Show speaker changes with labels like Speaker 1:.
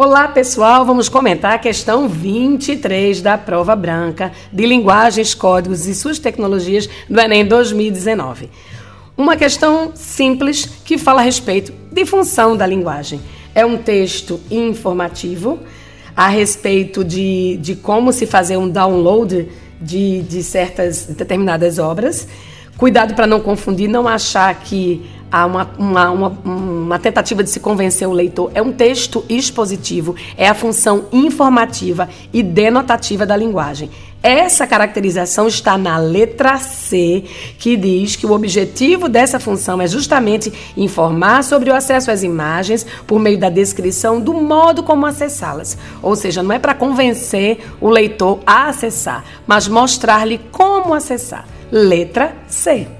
Speaker 1: Olá, pessoal. Vamos comentar a questão 23 da prova branca de linguagens, códigos e suas tecnologias do Enem 2019. Uma questão simples que fala a respeito de função da linguagem. É um texto informativo a respeito de, de como se fazer um download de, de certas determinadas obras. Cuidado para não confundir, não achar que há uma, uma, uma, uma, tentativa de se convencer o leitor. É um texto expositivo, é a função informativa e denotativa da linguagem. Essa caracterização está na letra C, que diz que o objetivo dessa função é justamente informar sobre o acesso às imagens por meio da descrição do modo como acessá-las. Ou seja, não é para convencer o leitor a acessar, mas mostrar-lhe como acessar. Letra C.